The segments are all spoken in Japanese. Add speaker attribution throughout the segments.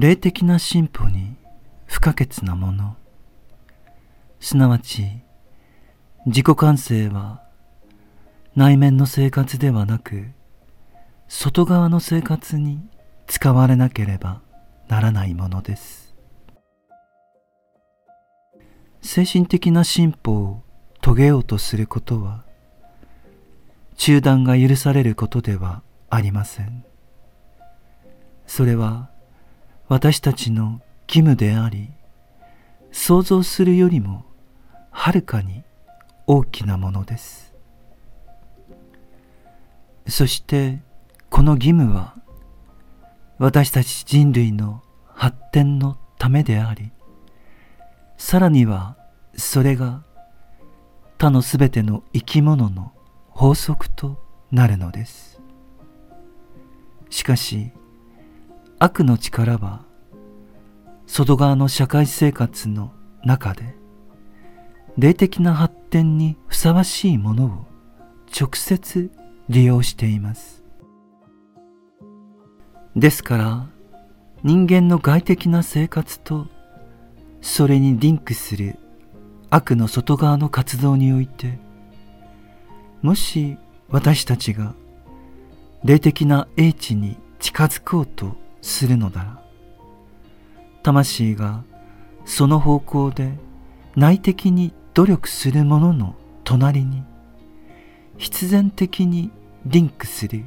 Speaker 1: 霊的な進歩に不可欠なもの。すなわち自己完成は内面の生活ではなく外側の生活に使われなければならないものです。精神的な進歩を遂げようとすることは中断が許されることではありません。それは私たちの義務であり想像するよりもはるかに大きなものです。そしてこの義務は私たち人類の発展のためでありさらにはそれが他のすべての生き物の法則となるのです。しかし悪の力は外側の社会生活の中で霊的な発展にふさわしいものを直接利用しています。ですから人間の外的な生活とそれにリンクする悪の外側の活動においてもし私たちが霊的な英知に近づこうとするのなら魂がその方向で内的に努力する者の隣に必然的にリンクする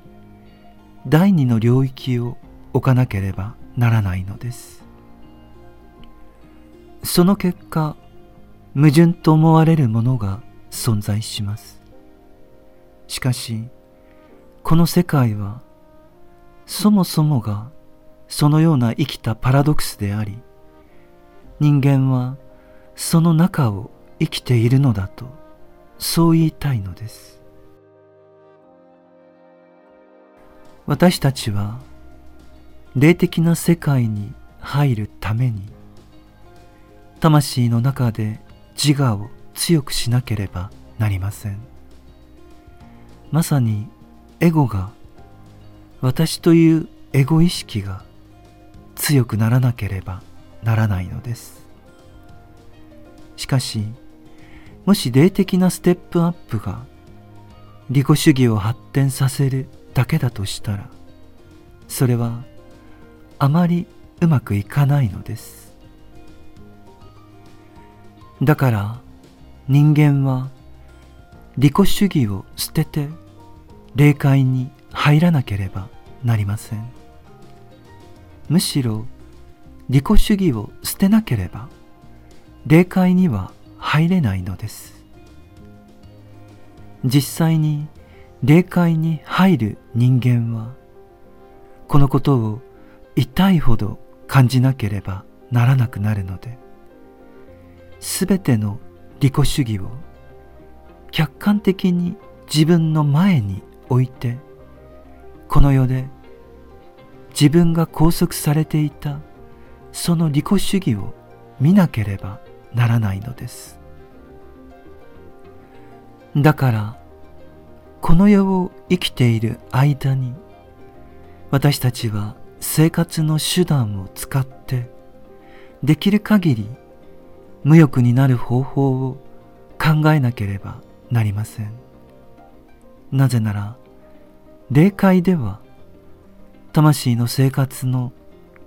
Speaker 1: 第二の領域を置かなければならないのです。その結果矛盾と思われるものが存在します。しかしこの世界はそもそもがそのような生きたパラドクスであり人間はその中を生きているのだとそう言いたいのです。私たちは霊的な世界に入るために魂の中で自我を強くしなければなりません。まさにエゴが私というエゴ意識が強くならなければならないのです。しかしもし霊的なステップアップが利己主義を発展させるだけだとしたらそれはあまりうまくいかないのです。だから人間は利己主義を捨てて霊界に入らなければなりません。むしろ利己主義を捨てなければ霊界には入れないのです。実際に霊界に入る人間はこのことを痛いほど感じなければならなくなるのですべての利己主義を客観的に自分の前に置いてこの世で自分が拘束されていたその利己主義を見なければならないのです。だからこの世を生きている間に私たちは生活の手段を使ってできる限り無欲になる方法を考えなければなりません。なぜなら霊界では魂の生活の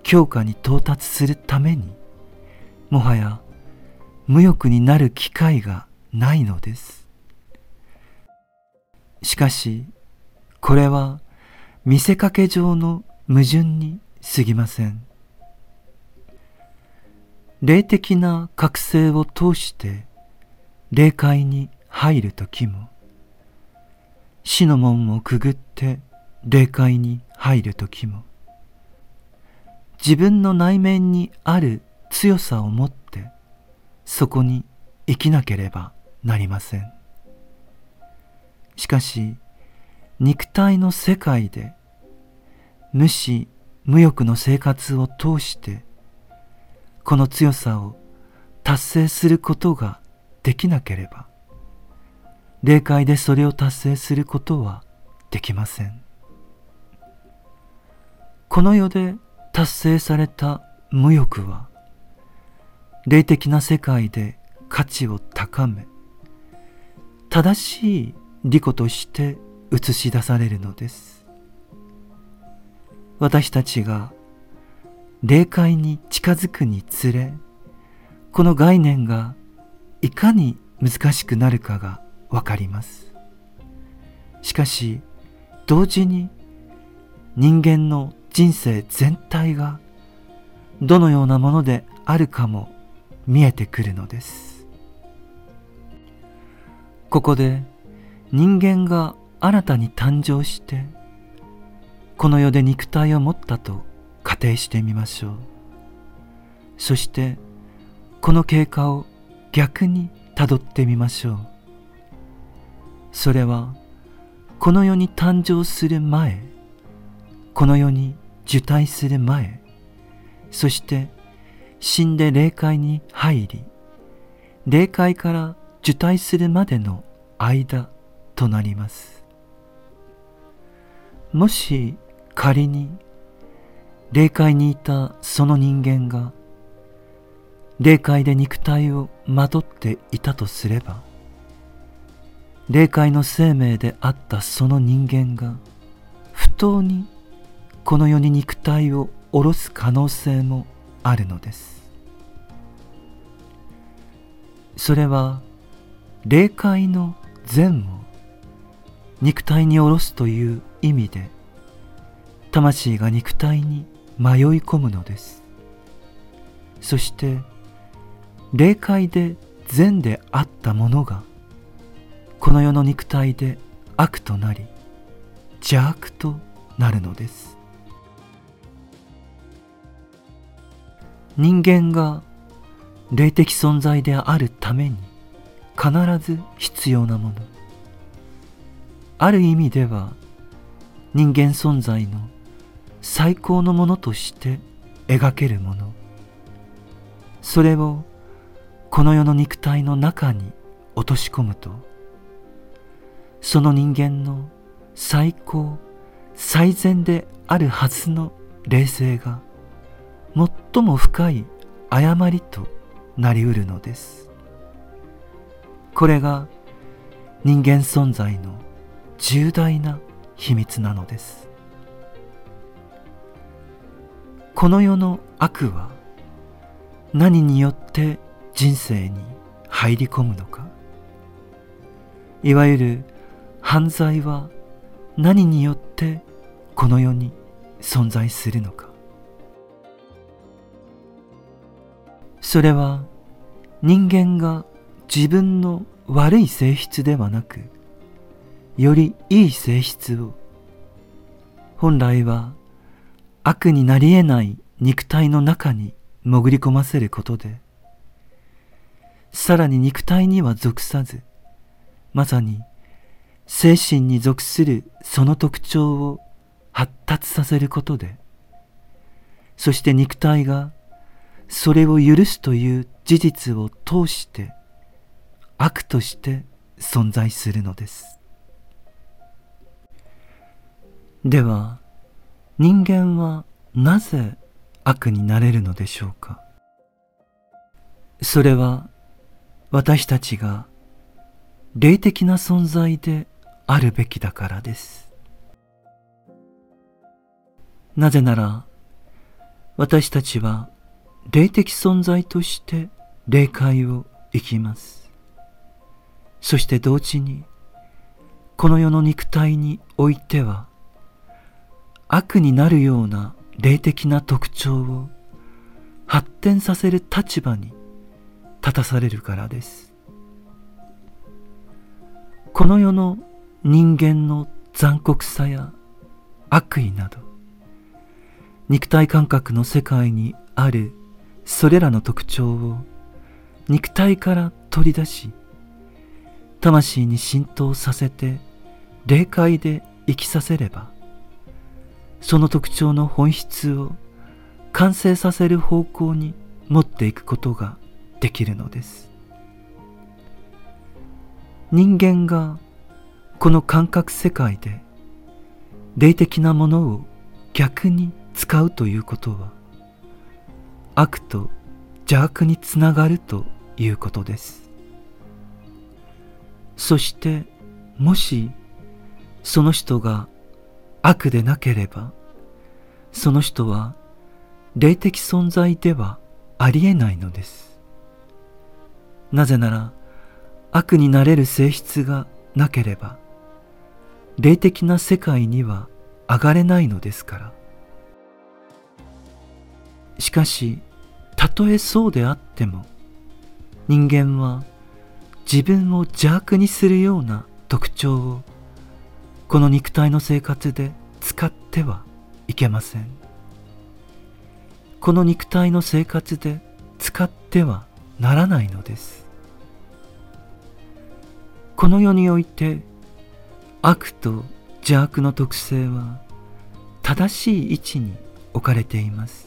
Speaker 1: 強化に到達するためにもはや無欲になる機会がないのです。しかしこれは見せかけ上の矛盾に過ぎません。霊的な覚醒を通して霊界に入る時も死の門をくぐって霊界に入る時も自分の内面にある強さを持ってそこに生きなければなりません。しかし肉体の世界で無視無欲の生活を通してこの強さを達成することができなければ霊界でそれを達成することはできません。この世で達成された無欲は霊的な世界で価値を高め正しい利己として映し出されるのです。私たちが霊界に近づくにつれこの概念がいかに難しくなるかがわかります。しかし同時に人間の人生全体がどのようなものであるかも見えてくるのです。ここで人間が新たに誕生してこの世で肉体を持ったと仮定してみましょう。そしてこの経過を逆にたどってみましょう。それはこの世に誕生する前この世に受胎する前そして死んで霊界に入り霊界から受胎するまでの間となります。もし仮に霊界にいたその人間が霊界で肉体をまとっていたとすれば霊界の生命であったその人間が不当にこの世に肉体を下ろす可能性もあるのです。それは霊界の善を肉体に下ろすという意味で魂が肉体に迷い込むのです。そして霊界で善であったものがこの世の肉体で悪となり邪悪となるのです。人間が霊的存在であるために必ず必要なもの。ある意味では人間存在の最高のものとして描けるもの。それをこの世の肉体の中に落とし込むとその人間の最高最善であるはずの霊性が最も深い誤りとなりうるのです。これが人間存在の重大な秘密なのです。この世の悪は何によって人生に入り込むのか。いわゆる犯罪は何によってこの世に存在するのか。それは人間が自分の悪い性質ではなくよりいい性質を本来は悪になり得ない肉体の中に潜り込ませることでさらに肉体には属さずまさに精神に属するその特徴を発達させることでそして肉体がそれを許すという事実を通して悪として存在するのです。では人間はなぜ悪になれるのでしょうか？それは私たちが霊的な存在であるべきだからです。なぜなら私たちは霊的存在として霊界を生きます。そして同時にこの世の肉体においては悪になるような霊的な特徴を発展させる立場に立たされるからです。この世の人間の残酷さや悪意など肉体感覚の世界にあるそれらの特徴を肉体から取り出し魂に浸透させて霊界で生きさせればその特徴の本質を完成させる方向に持っていくことができるのです。人間がこの感覚世界で霊的なものを逆に使うということは悪と邪悪につながるということです。そしてもしその人が悪でなければその人は霊的存在ではありえないのです。なぜなら悪になれる性質がなければ霊的な世界には上がれないのですから。しかしたとえそうであっても人間は自分を邪悪にするような特徴をこの肉体の生活で使ってはいけません。この肉体の生活で使ってはならないのです。この世において悪と邪悪の特性は正しい位置に置かれています。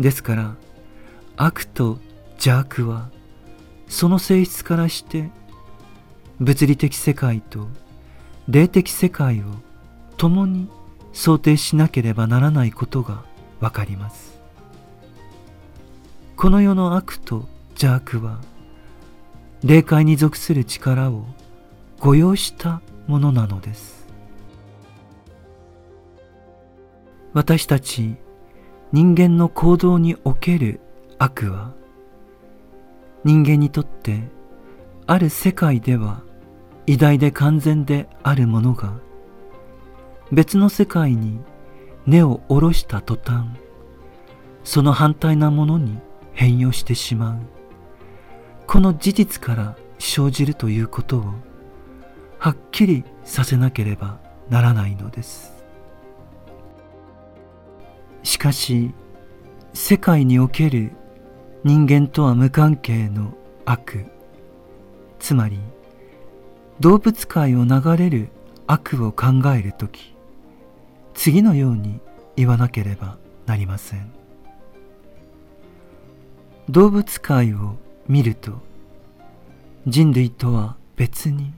Speaker 1: ですから悪と邪悪はその性質からして物理的世界と霊的世界を共に想定しなければならないことがわかります。この世の悪と邪悪は霊界に属する力を誤用したものなのです。私たち人間の行動における悪は人間にとってある世界では偉大で完全であるものが別の世界に根を下ろした途端その反対なものに変容してしまう。この事実から生じるということをはっきりさせなければならないのです。しかし世界における人間とは無関係の悪。つまり動物界を流れる悪を考えるとき次のように言わなければなりません。動物界を見ると人類とは別に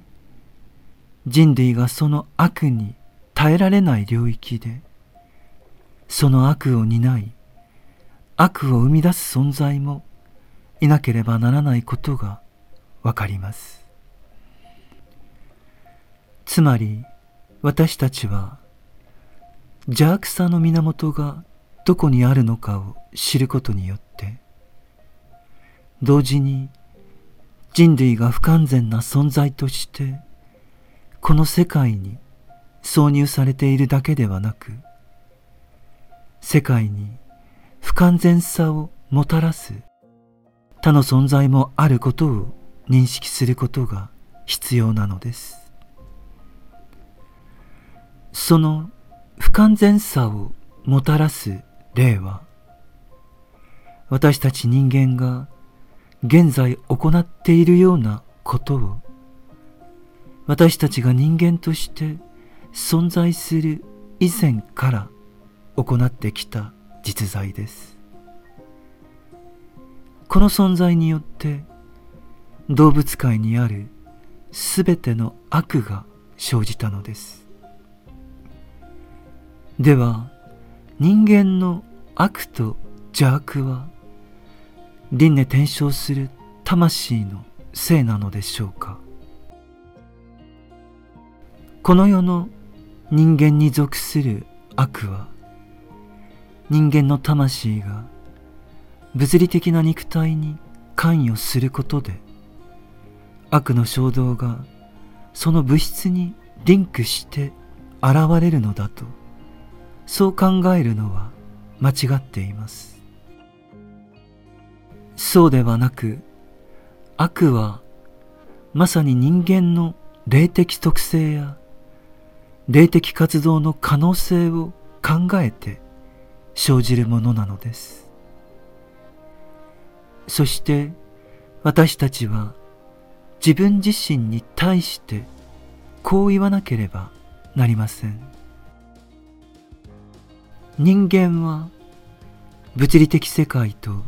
Speaker 1: 人類がその悪に耐えられない領域でその悪を担い悪を生み出す存在もいなければならないことがわかります。つまり私たちは邪悪さの源がどこにあるのかを知ることによって同時に人類が不完全な存在としてこの世界に挿入されているだけではなく世界に不完全さをもたらす。他の存在もあることを認識することが必要なのです。その不完全さをもたらす例は私たち人間が現在行っているようなことを私たちが人間として存在する以前から行ってきた実在です。この存在によって動物界にあるすべての悪が生じたのです。では人間の悪と邪悪は輪廻転生する魂のせいなのでしょうか。この世の人間に属する悪は人間の魂が物理的な肉体に関与することで悪の衝動がその物質にリンクして現れるのだとそう考えるのは間違っています。そうではなく悪はまさに人間の霊的特性や霊的活動の可能性を考えて生じるものなのです。そして私たちは自分自身に対してこう言わなければなりません。人間は物理的世界と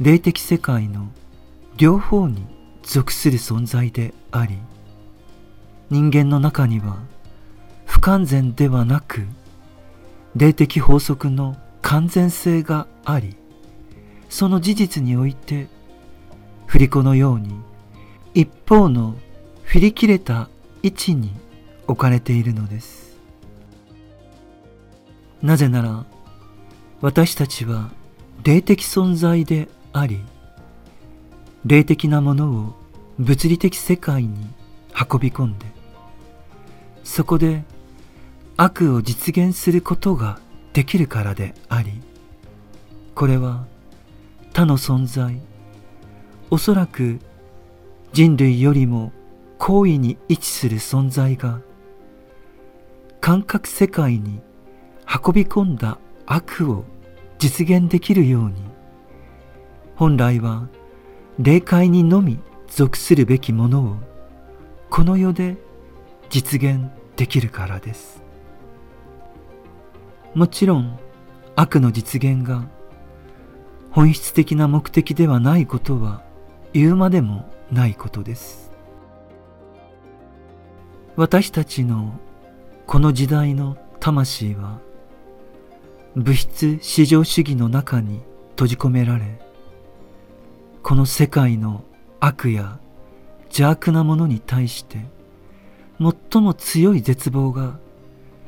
Speaker 1: 霊的世界の両方に属する存在であり人間の中には不完全ではなく霊的法則の完全性がありその事実において振り子のように一方の振り切れた位置に置かれているのです。なぜなら私たちは霊的存在であり霊的なものを物理的世界に運び込んでそこで悪を実現することができるからでありこれは他の存在おそらく人類よりも高位に位置する存在が感覚世界に運び込んだ悪を実現できるように本来は霊界にのみ属するべきものをこの世で実現できるからです。もちろん悪の実現が本質的な目的ではないことは言うまでもないことです。私たちのこの時代の魂は物質至上主義の中に閉じ込められこの世界の悪や邪悪なものに対して最も強い絶望が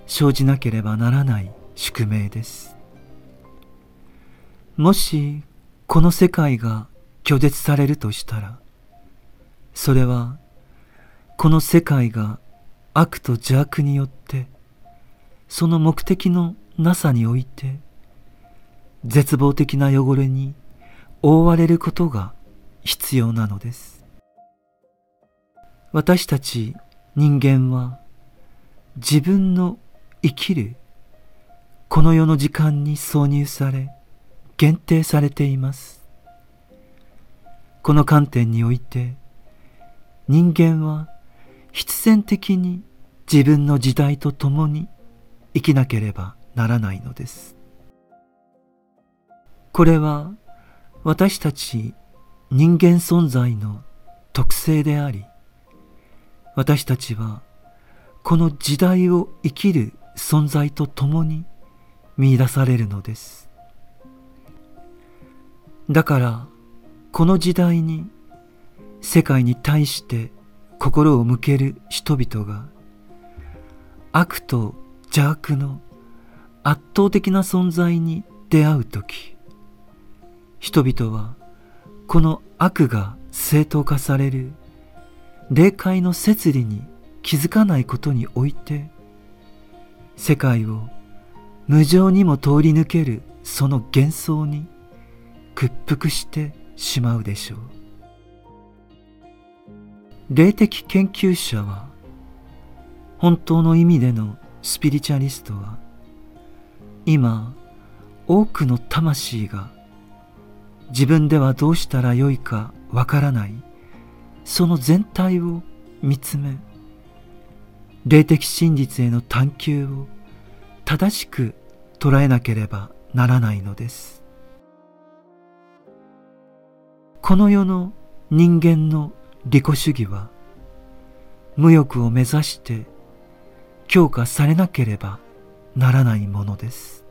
Speaker 1: 生じなければならない宿命です。もしこの世界が拒絶されるとしたらそれはこの世界が悪と邪悪によってその目的のなさにおいて絶望的な汚れに覆われることが必要なのです。私たち人間は自分の生きるこの世の時間に挿入され限定されています。この観点において人間は必然的に自分の時代とともに生きなければならないのです。これは私たち人間存在の特性であり私たちはこの時代を生きる存在とともに見出されるのです。だからこの時代に世界に対して心を向ける人々が悪と邪悪の圧倒的な存在に出会う時人々はこの悪が正当化される霊界の摂理に気づかないことにおいて世界を無情にも通り抜けるその幻想に屈服してしまうでしょう。霊的研究者は本当の意味でのスピリチュアリストは今多くの魂が自分ではどうしたらよいかわからないその全体を見つめ霊的真実への探求を正しく捉えなければならないのです。この世の人間の利己主義は無欲を目指して強化されなければならないものです。